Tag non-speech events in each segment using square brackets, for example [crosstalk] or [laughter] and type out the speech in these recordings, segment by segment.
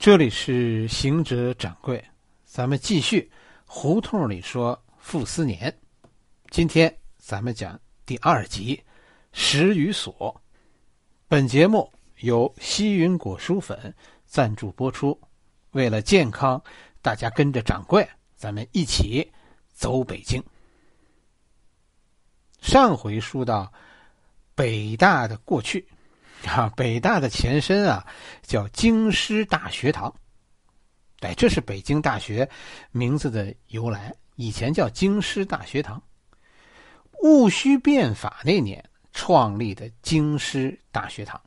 这里是行者掌柜，咱们继续胡同里说傅斯年。今天咱们讲第二集《石语所》。本节目由西云果蔬粉赞助播出。为了健康，大家跟着掌柜，咱们一起走北京。上回说到北大的过去。啊，北大的前身啊，叫京师大学堂。哎，这是北京大学名字的由来。以前叫京师大学堂。戊戌变法那年创立的京师大学堂，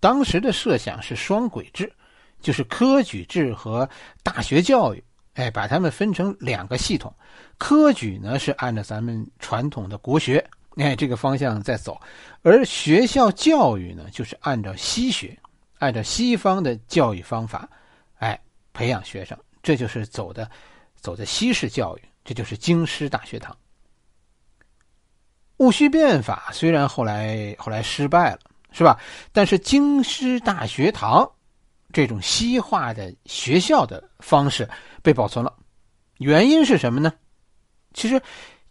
当时的设想是双轨制，就是科举制和大学教育，哎，把它们分成两个系统。科举呢是按照咱们传统的国学。哎，这个方向在走，而学校教育呢，就是按照西学，按照西方的教育方法，哎，培养学生，这就是走的，走的西式教育，这就是京师大学堂。戊戌变法虽然后来后来失败了，是吧？但是京师大学堂这种西化的学校的方式被保存了，原因是什么呢？其实，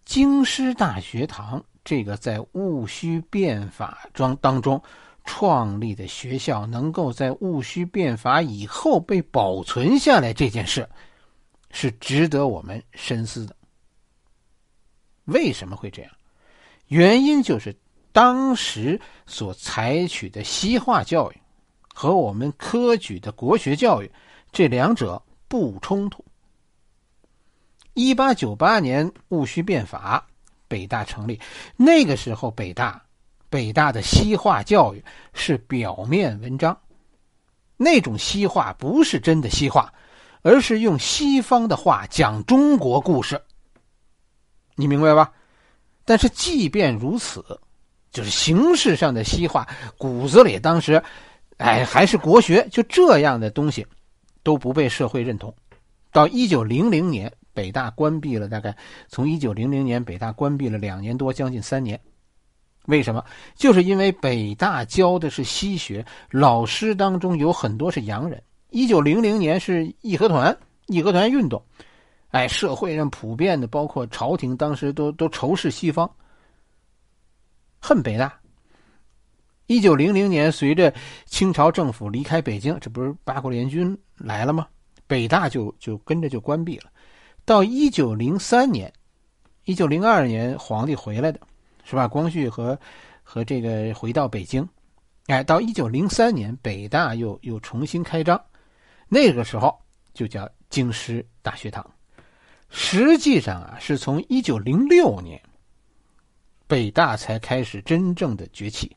京师大学堂。这个在戊戌变法中当中创立的学校，能够在戊戌变法以后被保存下来，这件事是值得我们深思的。为什么会这样？原因就是当时所采取的西化教育和我们科举的国学教育这两者不冲突。一八九八年戊戌变法。北大成立，那个时候北大，北大的西化教育是表面文章，那种西化不是真的西化，而是用西方的话讲中国故事。你明白吧？但是即便如此，就是形式上的西化，骨子里当时，哎，还是国学，就这样的东西，都不被社会认同。到一九零零年。北大关闭了，大概从一九零零年，北大关闭了两年多，将近三年。为什么？就是因为北大教的是西学，老师当中有很多是洋人。一九零零年是义和团，义和团运动，哎，社会上普遍的，包括朝廷当时都都仇视西方，恨北大。一九零零年，随着清朝政府离开北京，这不是八国联军来了吗？北大就就跟着就关闭了。到一九零三年，一九零二年皇帝回来的，是吧？光绪和和这个回到北京，哎，到一九零三年北大又又重新开张，那个时候就叫京师大学堂。实际上啊，是从一九零六年北大才开始真正的崛起，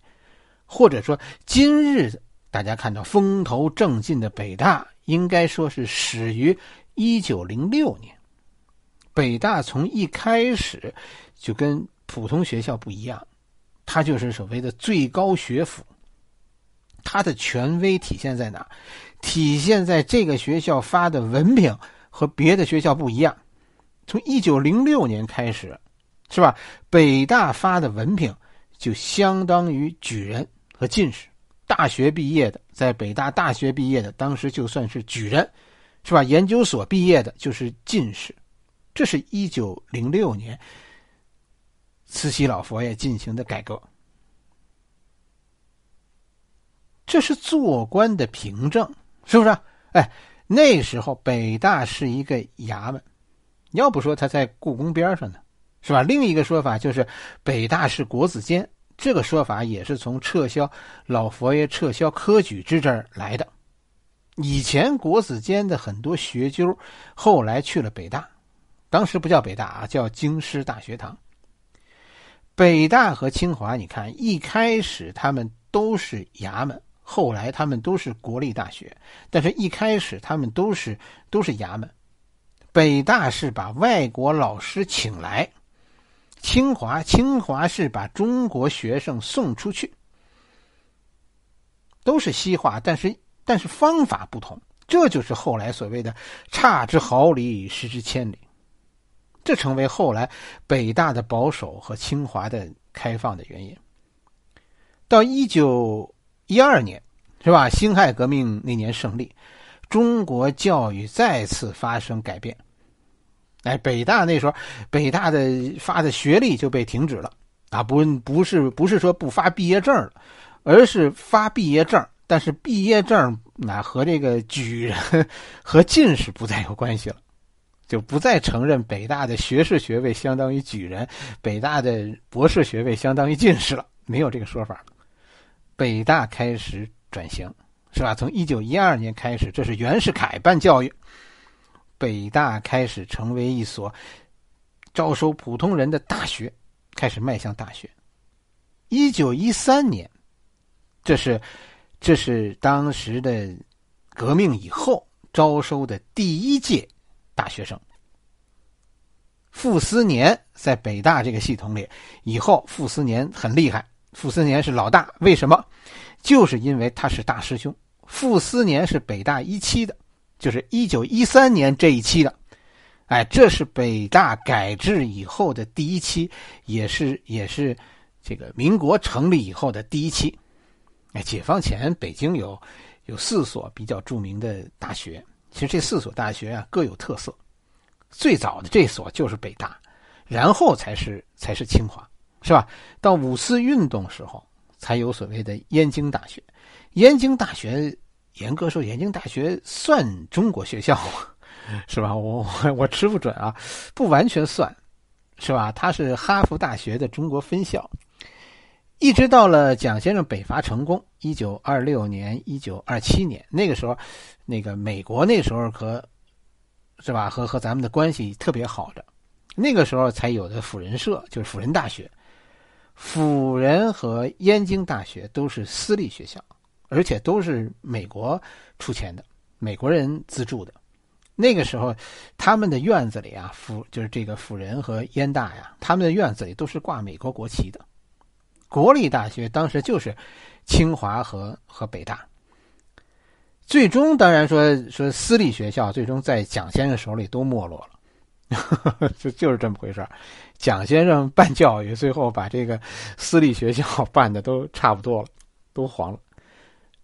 或者说今日大家看到风头正劲的北大，应该说是始于一九零六年。北大从一开始就跟普通学校不一样，它就是所谓的最高学府。它的权威体现在哪？体现在这个学校发的文凭和别的学校不一样。从一九零六年开始，是吧？北大发的文凭就相当于举人和进士。大学毕业的，在北大大学毕业的，当时就算是举人，是吧？研究所毕业的就是进士。这是一九零六年，慈禧老佛爷进行的改革。这是做官的凭证，是不是？哎，那时候北大是一个衙门，要不说他在故宫边上呢，是吧？另一个说法就是北大是国子监，这个说法也是从撤销老佛爷撤销科举制这儿来的。以前国子监的很多学究，后来去了北大。当时不叫北大啊，叫京师大学堂。北大和清华，你看一开始他们都是衙门，后来他们都是国立大学，但是一开始他们都是都是衙门。北大是把外国老师请来，清华清华是把中国学生送出去，都是西化，但是但是方法不同，这就是后来所谓的差之毫厘，失之千里。这成为后来北大的保守和清华的开放的原因。到一九一二年，是吧？辛亥革命那年胜利，中国教育再次发生改变。哎，北大那时候，北大的发的学历就被停止了啊，不不是不是说不发毕业证了，而是发毕业证，但是毕业证那和这个举人 [laughs] 和进士不再有关系了，就不再承认北大的学士学位相当于举人，北大的博士学位相当于进士了，没有这个说法了。北大开始转型。是吧？从一九一二年开始，这是袁世凯办教育，北大开始成为一所招收普通人的大学，开始迈向大学。一九一三年，这是这是当时的革命以后招收的第一届大学生。傅斯年在北大这个系统里，以后傅斯年很厉害，傅斯年是老大，为什么？就是因为他是大师兄。傅斯年是北大一期的，就是一九一三年这一期的，哎，这是北大改制以后的第一期，也是也是这个民国成立以后的第一期。哎，解放前北京有有四所比较著名的大学，其实这四所大学啊各有特色。最早的这所就是北大，然后才是才是清华，是吧？到五四运动时候才有所谓的燕京大学。燕京大学，严格说，燕京大学算中国学校，是吧？我我我吃不准啊，不完全算，是吧？它是哈佛大学的中国分校。一直到了蒋先生北伐成功，一九二六年、一九二七年，那个时候，那个美国那时候和，是吧？和和咱们的关系特别好的，那个时候才有的辅仁社，就是辅仁大学。辅仁和燕京大学都是私立学校。而且都是美国出钱的，美国人资助的。那个时候，他们的院子里啊，辅就是这个辅仁和燕大呀，他们的院子里都是挂美国国旗的。国立大学当时就是清华和和北大。最终，当然说说私立学校，最终在蒋先生手里都没落了，[laughs] 就就是这么回事蒋先生办教育，最后把这个私立学校 [laughs] 办的都差不多了，都黄了。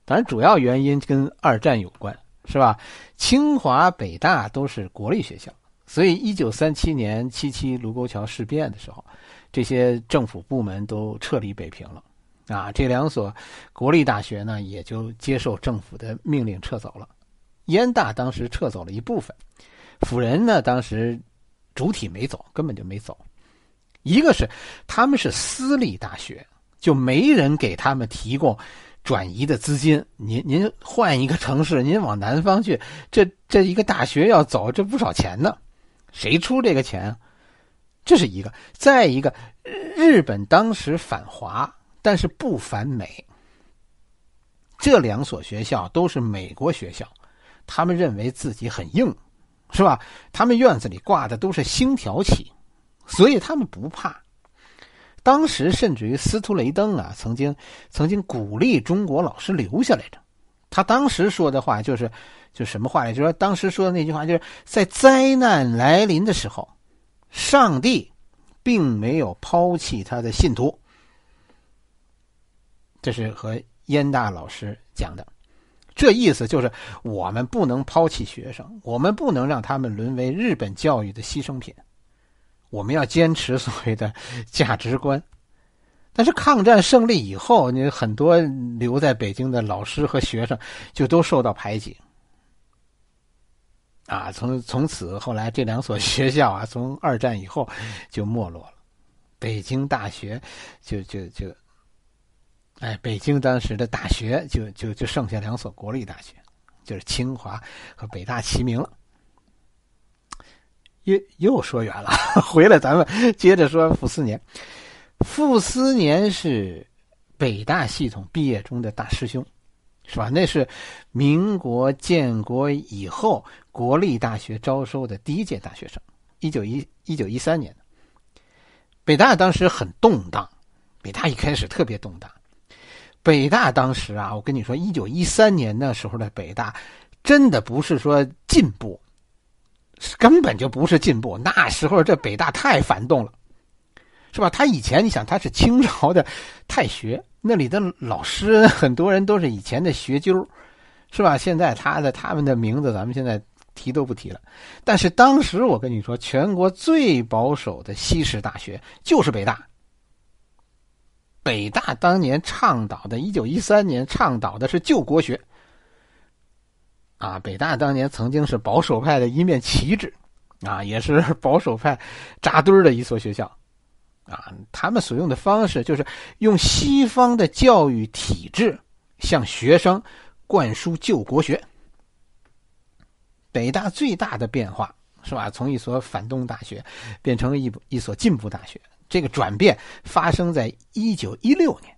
当然，主要原因跟二战有关，是吧？清华、北大都是国立学校，所以一九三七年七七卢沟桥事变的时候，这些政府部门都撤离北平了，啊，这两所国立大学呢，也就接受政府的命令撤走了。燕大当时撤走了一部分，辅仁呢，当时主体没走，根本就没走。一个是他们是私立大学，就没人给他们提供。转移的资金，您您换一个城市，您往南方去，这这一个大学要走，这不少钱呢，谁出这个钱？这是一个。再一个，日本当时反华，但是不反美。这两所学校都是美国学校，他们认为自己很硬，是吧？他们院子里挂的都是星条旗，所以他们不怕。当时甚至于司徒雷登啊，曾经曾经鼓励中国老师留下来着。他当时说的话就是，就什么话呢？就说当时说的那句话，就是在灾难来临的时候，上帝并没有抛弃他的信徒。这是和燕大老师讲的，这意思就是我们不能抛弃学生，我们不能让他们沦为日本教育的牺牲品。我们要坚持所谓的价值观，但是抗战胜利以后，你很多留在北京的老师和学生就都受到排挤，啊，从从此后来这两所 [laughs] 学校啊，从二战以后就没落了，北京大学就就就，哎，北京当时的大学就就就剩下两所国立大学，就是清华和北大齐名了。又又说远了，[laughs] 回来咱们接着说傅斯年。傅斯年是北大系统毕业中的大师兄，是吧？那是民国建国以后国立大学招收的第一届大学生，一九一一九一三年北大当时很动荡，北大一开始特别动荡。北大当时啊，我跟你说，一九一三年那时候的北大，真的不是说进步。根本就不是进步。那时候这北大太反动了，是吧？他以前你想他是清朝的太学，那里的老师很多人都是以前的学究，是吧？现在他的他们的名字咱们现在提都不提了。但是当时我跟你说，全国最保守的西式大学就是北大。北大当年倡导的，一九一三年倡导的是救国学。啊，北大当年曾经是保守派的一面旗帜，啊，也是保守派扎堆的一所学校。啊，他们所用的方式就是用西方的教育体制向学生灌输救国学。北大最大的变化是吧？从一所反动大学变成一一所进步大学。这个转变发生在一九一六年，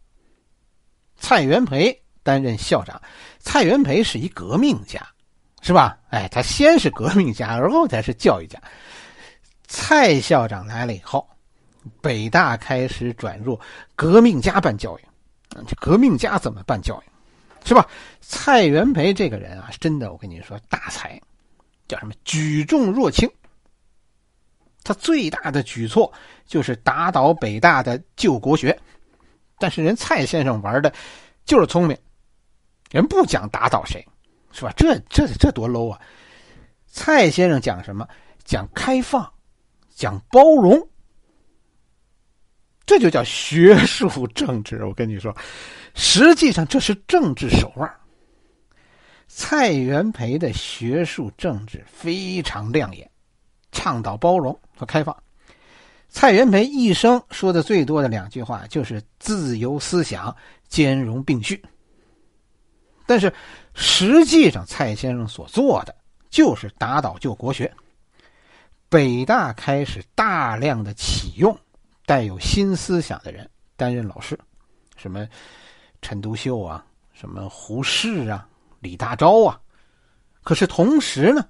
蔡元培担任校长。蔡元培是一革命家，是吧？哎，他先是革命家，而后才是教育家。蔡校长来了以后，北大开始转入革命家办教育。这革命家怎么办教育？是吧？蔡元培这个人啊，真的，我跟你说，大才，叫什么？举重若轻。他最大的举措就是打倒北大的救国学，但是人蔡先生玩的，就是聪明，人不讲打倒谁，是吧？这这这多 low 啊！蔡先生讲什么？讲开放，讲包容，这就叫学术政治。我跟你说，实际上这是政治手腕。蔡元培的学术政治非常亮眼。倡导包容和开放，蔡元培一生说的最多的两句话就是“自由思想，兼容并蓄”。但是实际上，蔡先生所做的就是打倒旧国学。北大开始大量的启用带有新思想的人担任老师，什么陈独秀啊，什么胡适啊，李大钊啊。可是同时呢？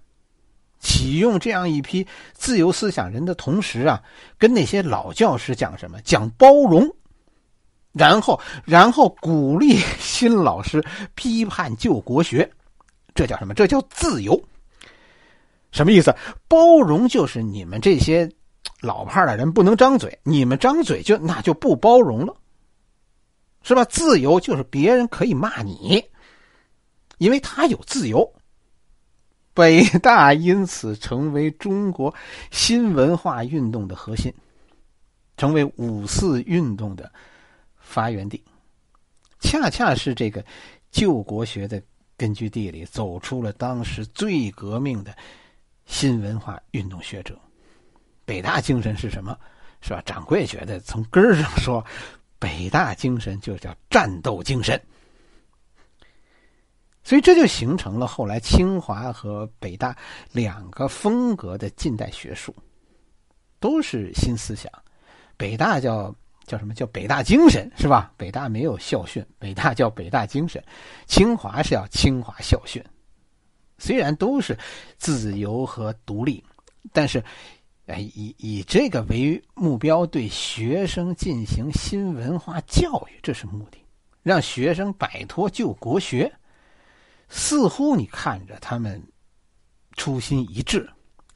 启用这样一批自由思想人的同时啊，跟那些老教师讲什么？讲包容，然后然后鼓励新老师批判旧国学，这叫什么？这叫自由。什么意思？包容就是你们这些老派的人不能张嘴，你们张嘴就那就不包容了，是吧？自由就是别人可以骂你，因为他有自由。北大因此成为中国新文化运动的核心，成为五四运动的发源地，恰恰是这个救国学的根据地里走出了当时最革命的新文化运动学者。北大精神是什么？是吧？掌柜觉得从根儿上说，北大精神就叫战斗精神。所以这就形成了后来清华和北大两个风格的近代学术，都是新思想。北大叫叫什么叫北大精神是吧？北大没有校训，北大叫北大精神。清华是要清华校训。虽然都是自由和独立，但是，哎，以以这个为目标，对学生进行新文化教育，这是目的，让学生摆脱旧国学。似乎你看着他们初心一致，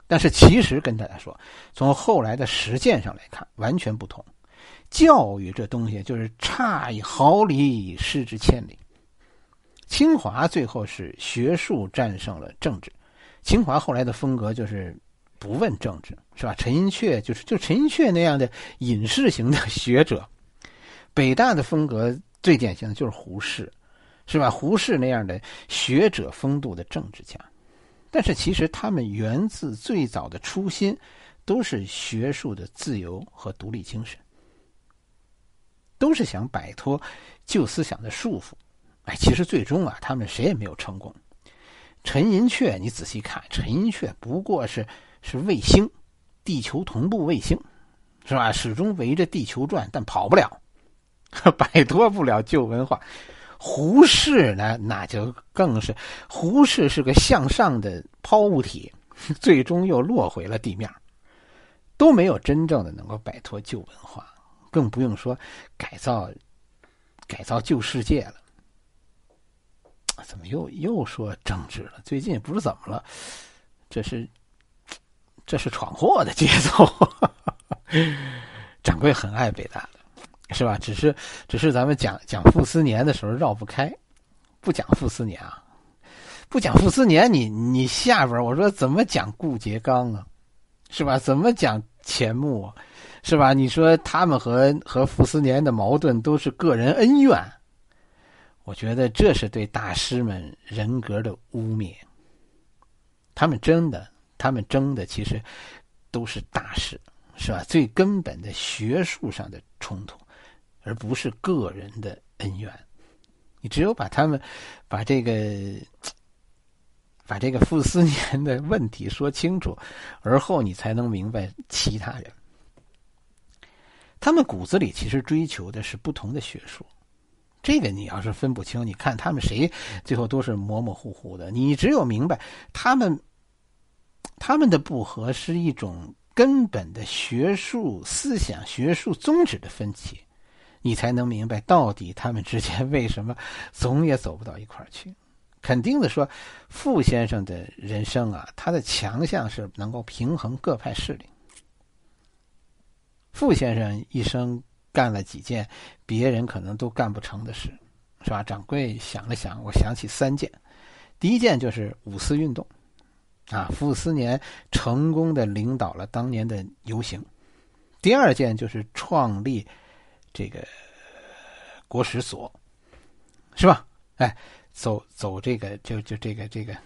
但是其实跟大家说，从后来的实践上来看，完全不同。教育这东西就是差一毫厘，失之千里。清华最后是学术战胜了政治，清华后来的风格就是不问政治，是吧？陈寅恪就是就陈寅恪那样的隐士型的学者。北大的风格最典型的就是胡适。是吧？胡适那样的学者风度的政治家，但是其实他们源自最早的初心，都是学术的自由和独立精神，都是想摆脱旧思想的束缚。哎，其实最终啊，他们谁也没有成功。陈寅恪，你仔细看，陈寅恪不过是是卫星，地球同步卫星，是吧？始终围着地球转，但跑不了，[laughs] 摆脱不了旧文化。胡适呢，那就更是，胡适是个向上的抛物体，[laughs] 最终又落回了地面，都没有真正的能够摆脱旧文化，更不用说改造改造旧世界了。怎么又又说政治了？最近不知怎么了，这是这是闯祸的节奏。[laughs] 掌柜很爱北大的。是吧？只是，只是咱们讲讲傅斯年的时候绕不开，不讲傅斯年啊。不讲傅斯年，你你下边我说怎么讲顾颉刚啊？是吧？怎么讲钱穆？是吧？你说他们和和傅斯年的矛盾都是个人恩怨，我觉得这是对大师们人格的污蔑。他们争的，他们争的其实都是大事，是吧？最根本的学术上的冲突，而不是个人的恩怨。你只有把他们把这个把这个傅斯年的问题说清楚，而后你才能明白其他人。他们骨子里其实追求的是不同的学术，这个你要是分不清，你看他们谁最后都是模模糊糊的。你只有明白他们他们的不和是一种根本的学术思想、学术宗旨的分歧，你才能明白到底他们之间为什么总也走不到一块儿去。肯定的说，傅先生的人生啊，他的强项是能够平衡各派势力。傅先生一生干了几件别人可能都干不成的事，是吧？掌柜想了想，我想起三件。第一件就是五四运动，啊，傅斯年成功的领导了当年的游行。第二件就是创立这个国史所，是吧？哎，走走这个就就这个这个，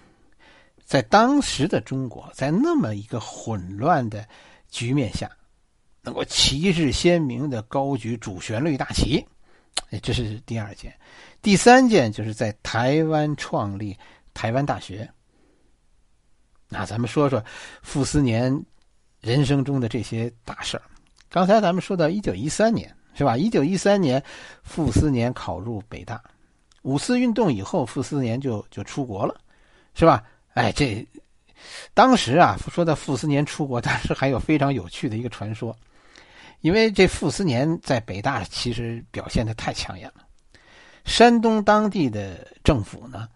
在当时的中国，在那么一个混乱的局面下。能够旗帜鲜明的高举主旋律大旗，哎，这是第二件。第三件就是在台湾创立台湾大学。那咱们说说傅斯年人生中的这些大事儿。刚才咱们说到一九一三年，是吧？一九一三年，傅斯年考入北大。五四运动以后，傅斯年就就出国了，是吧？哎，这当时啊，说到傅斯年出国，当时还有非常有趣的一个传说。因为这傅斯年在北大其实表现的太抢眼了，山东当地的政府呢，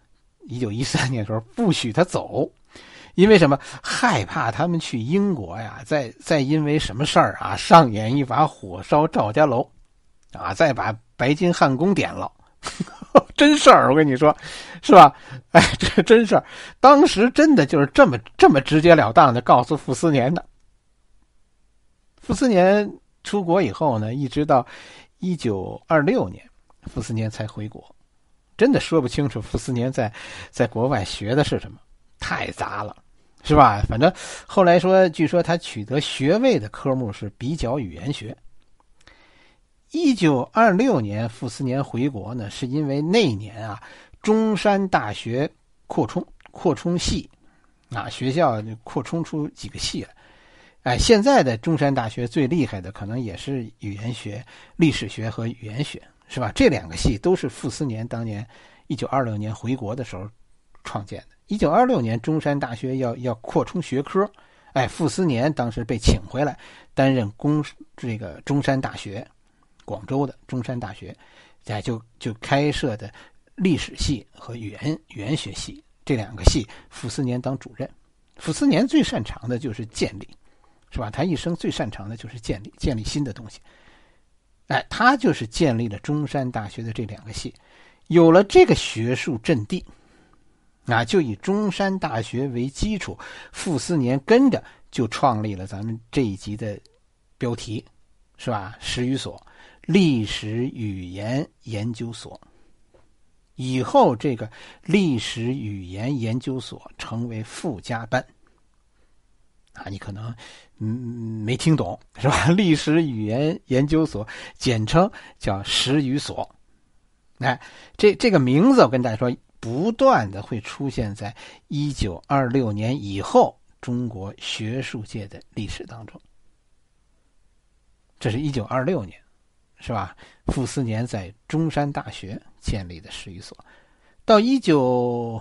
一九一三年时候不许他走，因为什么？害怕他们去英国呀，再再因为什么事儿啊，上演一把火烧赵家楼，啊，再把白金汉宫点了，[laughs] 真事儿，我跟你说，是吧？哎，这 [laughs] 真事儿，当时真的就是这么这么直截了当的告诉傅斯年的，傅斯年。出国以后呢，一直到一九二六年，傅斯年才回国。真的说不清楚傅斯年在在国外学的是什么，太杂了，是吧？反正后来说，据说他取得学位的科目是比较语言学。一九二六年傅斯年回国呢，是因为那一年啊，中山大学扩充扩充系，啊，学校扩充出几个系来。哎，现在的中山大学最厉害的可能也是语言学、历史学和语言学，是吧？这两个系都是傅斯年当年一九二六年回国的时候创建的。一九二六年，中山大学要要扩充学科，哎，傅斯年当时被请回来担任公这个中山大学，广州的中山大学，哎，就就开设的历史系和语言语言学系这两个系，傅斯年当主任。傅斯年最擅长的就是建立。是吧？他一生最擅长的就是建立建立新的东西。哎，他就是建立了中山大学的这两个系，有了这个学术阵地，啊，就以中山大学为基础，傅斯年跟着就创立了咱们这一集的标题，是吧？史语所，历史语言研究所。以后这个历史语言研究所成为附加班。啊，你可能嗯没听懂是吧？[laughs] 历史语言研究所简称叫史语所。哎，这这个名字我跟大家说，不断的会出现在一九二六年以后中国学术界的历史当中。这是一九二六年，是吧？傅斯年在中山大学建立的史语所，到一九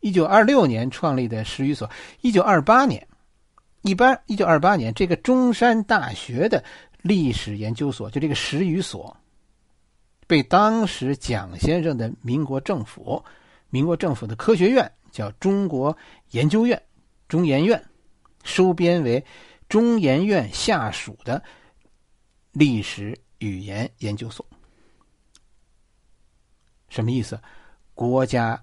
一九二六年创立的史语所，一九二八年。一般，一九二八年，这个中山大学的历史研究所，就这个史语所，被当时蒋先生的民国政府，民国政府的科学院叫中国研究院，中研院，收编为中研院下属的历史语言研究所。什么意思？国家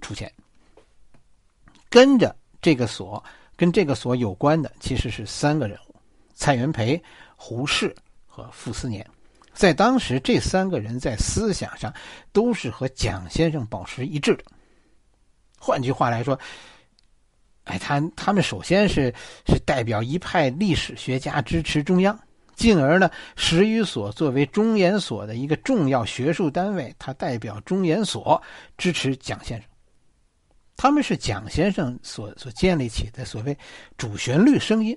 出钱。跟着这个所，跟这个所有关的其实是三个人物：蔡元培、胡适和傅斯年。在当时，这三个人在思想上都是和蒋先生保持一致的。换句话来说，哎，他他们首先是是代表一派历史学家支持中央，进而呢，史语所作为中研所的一个重要学术单位，他代表中研所支持蒋先生。他们是蒋先生所所建立起的所谓主旋律声音。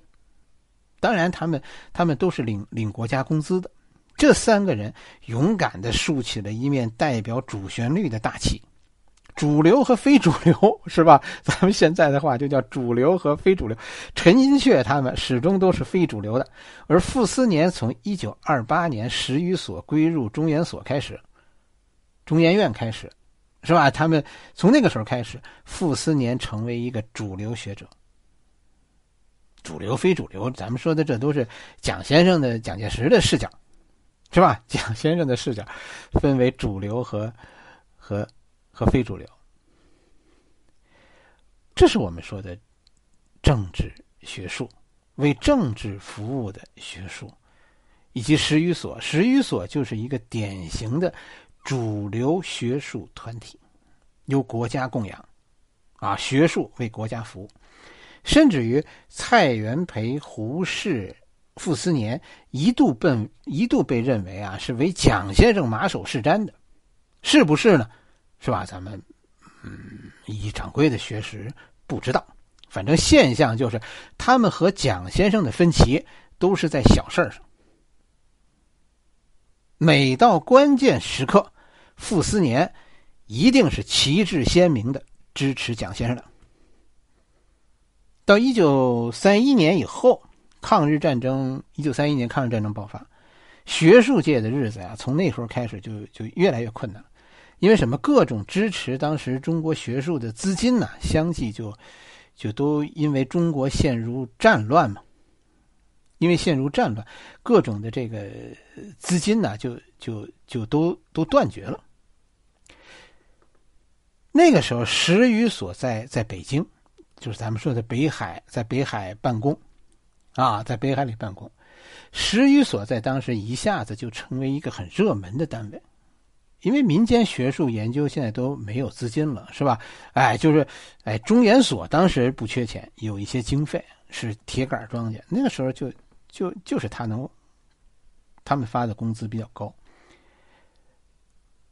当然，他们他们都是领领国家工资的。这三个人勇敢的竖起了一面代表主旋律的大旗，主流和非主流是吧？[laughs] 咱们现在的话就叫主流和非主流。陈寅恪他们始终都是非主流的，而傅斯年从一九二八年史语所归入中研所开始，中研院开始，是吧？他们从那个时候开始，傅斯年成为一个主流学者。主流非主流，咱们说的这都是蒋先生的、蒋介石的视角。是吧？[laughs] 蒋先生的视角分为主流和和和非主流，这是我们说的政治学术，为政治服务的学术，以及史语所。史语所就是一个典型的主流学术团体，由国家供养，啊，学术为国家服务，甚至于蔡元培、胡适。傅斯年一度被一度被认为啊是为蒋先生马首是瞻的，是不是呢？是吧？咱们嗯，以掌柜的学识不知道，反正现象就是他们和蒋先生的分歧都是在小事儿上。每到关键时刻，傅斯年一定是旗帜鲜明的支持蒋先生的。到一九三一年以后。抗日战争，一九三一年抗日战争爆发，学术界的日子呀，从那时候开始就就越来越困难，因为什么？各种支持当时中国学术的资金呢，相继就就都因为中国陷入战乱嘛，因为陷入战乱，各种的这个资金呢，就就就都都断绝了。那个时候，石语所在在北京，就是咱们说的北海，在北海办公。啊，在北海里办公，十余所在当时一下子就成为一个很热门的单位，因为民间学术研究现在都没有资金了，是吧？哎，就是，哎，中研所当时不缺钱，有一些经费是铁杆庄稼，那个时候就就就是他能，他们发的工资比较高。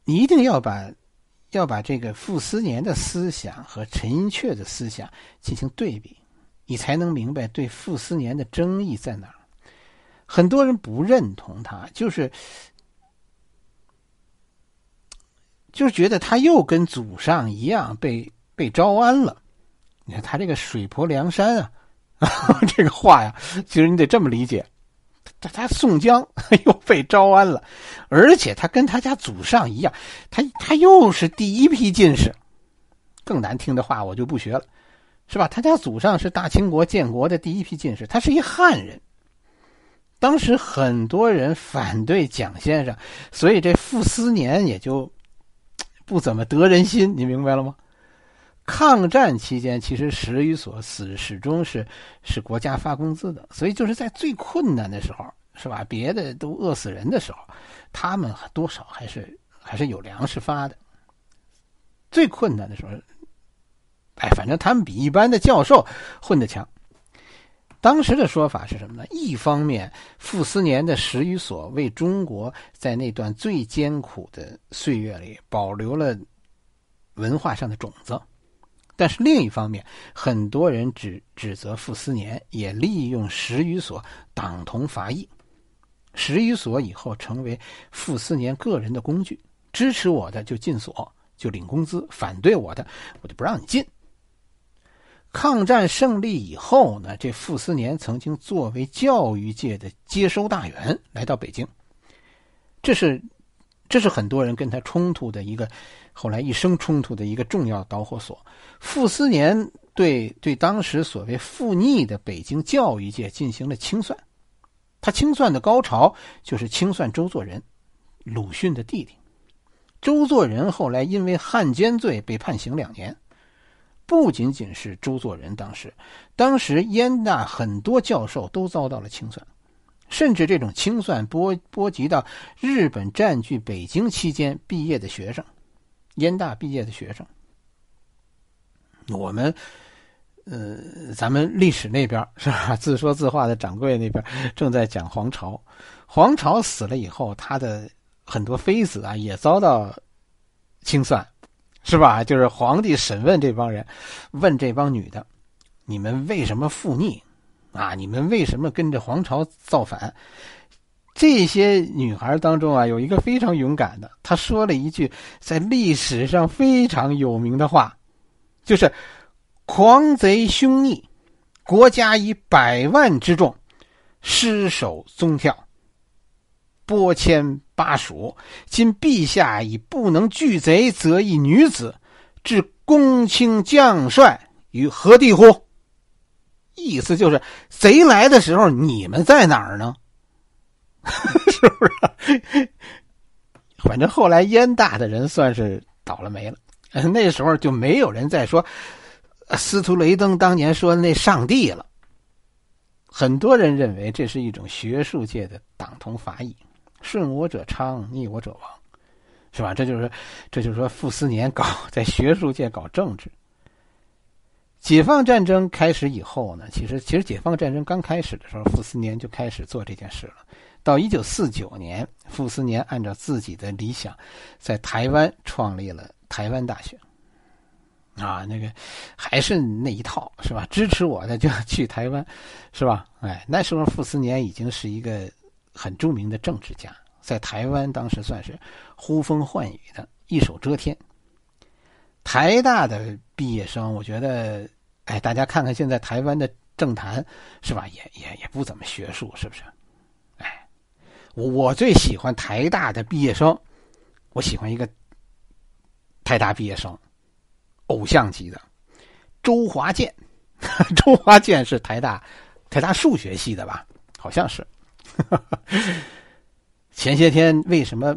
你一定要把要把这个傅斯年的思想和陈寅恪的思想进行对比。你才能明白对傅斯年的争议在哪儿。很多人不认同他，就是就觉得他又跟祖上一样被被招安了。你看他这个“水泊梁山”啊，[laughs] 这个话呀，其实你得这么理解：他他宋江 [laughs] 又被招安了，而且他跟他家祖上一样，他他又是第一批进士。更难听的话我就不学了。是吧？他家祖上是大清国建国的第一批进士，他是一汉人。当时很多人反对蒋先生，所以这傅斯年也就不怎么得人心。你明白了吗？抗战期间，其实史语所始始终是是国家发工资的，所以就是在最困难的时候，是吧？别的都饿死人的时候，他们多少还是还是有粮食发的。最困难的时候。哎，反正他们比一般的教授混得强。当时的说法是什么呢？一方面，傅斯年的史语所为中国在那段最艰苦的岁月里保留了文化上的种子；但是另一方面，很多人指指责傅斯年也利用史语所党同伐异。史语所以后成为傅斯年个人的工具，支持我的就进所就领工资，反对我的我就不让你进。抗战胜利以后呢，这傅斯年曾经作为教育界的接收大员来到北京，这是，这是很多人跟他冲突的一个，后来一生冲突的一个重要导火索。傅斯年对对当时所谓复逆的北京教育界进行了清算，他清算的高潮就是清算周作人，鲁迅的弟弟。周作人后来因为汉奸罪被判刑两年。不仅仅是周作人，当时，当时燕大很多教授都遭到了清算，甚至这种清算波波及到日本占据北京期间毕业的学生，燕大毕业的学生。我们，呃，咱们历史那边 [laughs] 是吧？自说自话的掌柜那边正在讲黄巢，黄巢死了以后，他的很多妃子啊也遭到清算。是吧？就是皇帝审问这帮人，问这帮女的：“你们为什么附逆？啊，你们为什么跟着皇朝造反？”这些女孩当中啊，有一个非常勇敢的，她说了一句在历史上非常有名的话，就是“狂贼凶逆，国家以百万之众失守宗跳。”拨迁巴蜀，今陛下已不能拒贼，则一女子，置公卿将帅于何地乎？意思就是，贼来的时候，你们在哪儿呢？[laughs] 是不是？[laughs] 反正后来燕大的人算是倒了霉了。[laughs] 那时候就没有人再说司徒雷登当年说的那上帝了。很多人认为这是一种学术界的党同伐异。顺我者昌，逆我者亡，是吧？这就是，这就是说，傅斯年搞在学术界搞政治。解放战争开始以后呢，其实，其实解放战争刚开始的时候，傅斯年就开始做这件事了。到一九四九年，傅斯年按照自己的理想，在台湾创立了台湾大学。啊，那个还是那一套，是吧？支持我的就要去台湾，是吧？哎，那时候傅斯年已经是一个。很著名的政治家，在台湾当时算是呼风唤雨的一手遮天。台大的毕业生，我觉得，哎，大家看看现在台湾的政坛，是吧？也也也不怎么学术，是不是？哎，我我最喜欢台大的毕业生，我喜欢一个台大毕业生，偶像级的周华健。[laughs] 周华健是台大台大数学系的吧？好像是。[laughs] 前些天为什么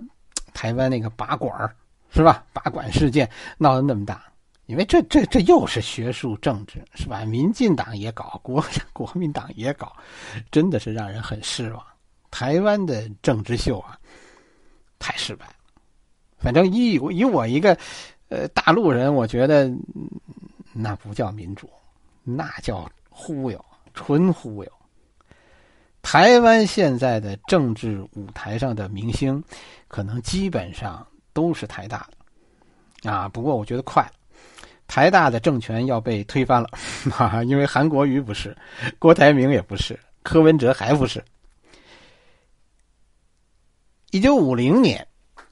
台湾那个拔管是吧？拔管事件闹得那么大？因为这这这又是学术政治是吧？民进党也搞，国国民党也搞，真的是让人很失望。台湾的政治秀啊，太失败了。反正以以我一个呃大陆人，我觉得那不叫民主，那叫忽悠，纯忽悠。台湾现在的政治舞台上的明星，可能基本上都是台大的，啊，不过我觉得快了，台大的政权要被推翻了，[laughs] 啊，因为韩国瑜不是，郭台铭也不是，柯文哲还不是。一九五零年，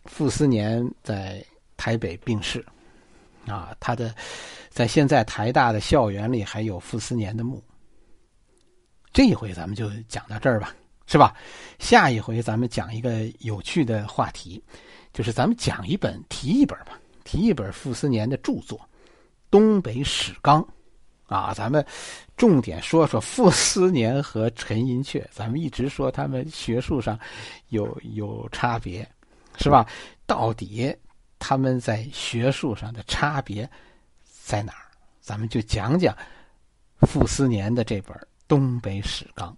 傅斯年在台北病逝，啊，他的在现在台大的校园里还有傅斯年的墓。这一回咱们就讲到这儿吧，是吧？下一回咱们讲一个有趣的话题，就是咱们讲一本提一本吧，提一本傅斯年的著作《东北史纲》啊，咱们重点说说傅斯年和陈寅恪。咱们一直说他们学术上有有差别，是吧？到底他们在学术上的差别在哪儿？咱们就讲讲傅斯年的这本。东北史纲，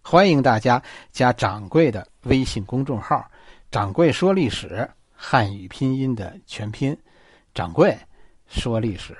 欢迎大家加掌柜的微信公众号“掌柜说历史”汉语拼音的全拼“掌柜说历史”。